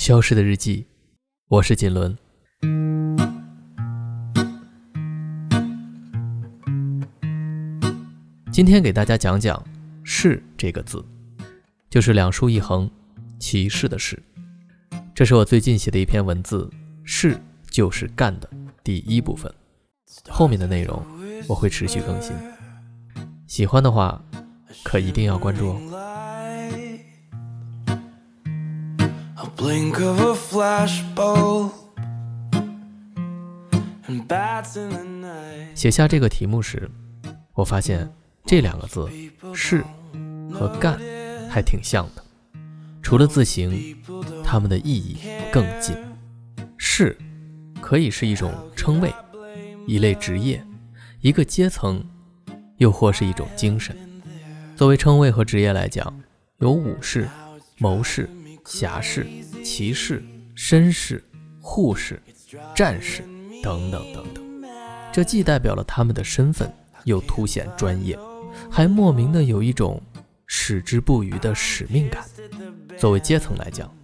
消失的日记，我是锦纶。今天给大家讲讲“是”这个字，就是两竖一横，歧视的“是”。这是我最近写的一篇文字，“是”就是干的第一部分，后面的内容我会持续更新。喜欢的话，可一定要关注哦。写下这个题目时，我发现这两个字“是”和“干”还挺像的。除了字形，它们的意义更近。“是”可以是一种称谓、一类职业、一个阶层，又或是一种精神。作为称谓和职业来讲，有武士、谋士、侠士。骑士、绅士、护士、战士等等等等，这既代表了他们的身份，又凸显专业，还莫名的有一种矢志不渝的使命感。作为阶层来讲，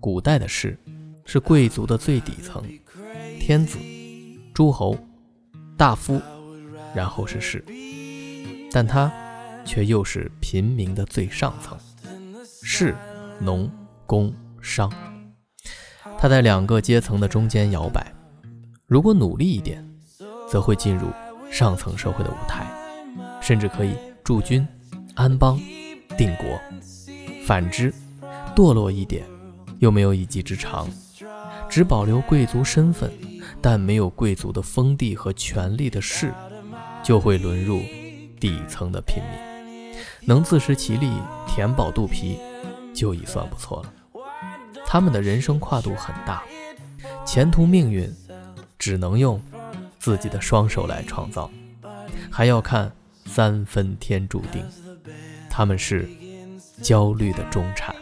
古代的士是贵族的最底层，天子、诸侯、大夫，然后是士，但他却又是平民的最上层，士、农、工。商，他在两个阶层的中间摇摆。如果努力一点，则会进入上层社会的舞台，甚至可以驻军、安邦、定国；反之，堕落一点，又没有一技之长，只保留贵族身份，但没有贵族的封地和权力的士，就会沦入底层的平民。能自食其力，填饱肚皮，就已算不错了。他们的人生跨度很大，前途命运只能用自己的双手来创造，还要看三分天注定。他们是焦虑的中产。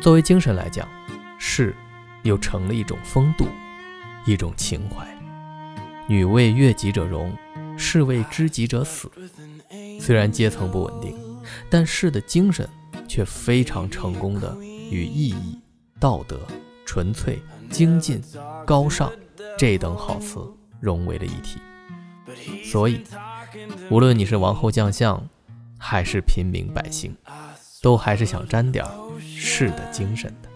作为精神来讲，是又成了一种风度，一种情怀。女为悦己者容，士为知己者死。虽然阶层不稳定，但士的精神却非常成功的与意义、道德、纯粹、精进、高尚这等好词融为了一体。所以，无论你是王侯将相，还是平民百姓，都还是想沾点士的精神的。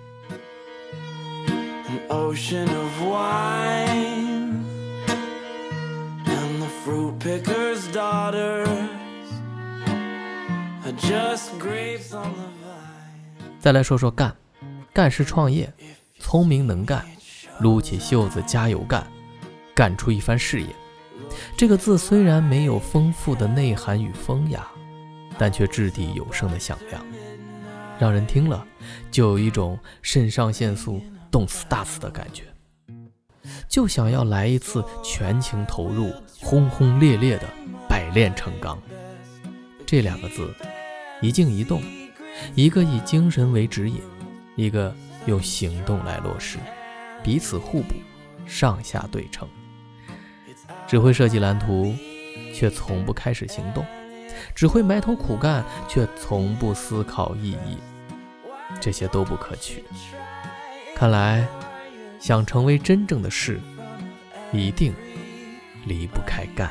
再来说说干，干是创业，聪明能干，撸起袖子加油干，干出一番事业。这个字虽然没有丰富的内涵与风雅，但却掷地有声的响亮，让人听了就有一种肾上腺素动次大次的感觉。就想要来一次全情投入、轰轰烈烈的百炼成钢。这两个字，一静一动，一个以精神为指引一个用行动来落实彼此互补上下对称。只会设计蓝图却从不开始行动。只会埋头苦干却从不思考意义。这些都不可取。看来想成为真正的事一定离不开干。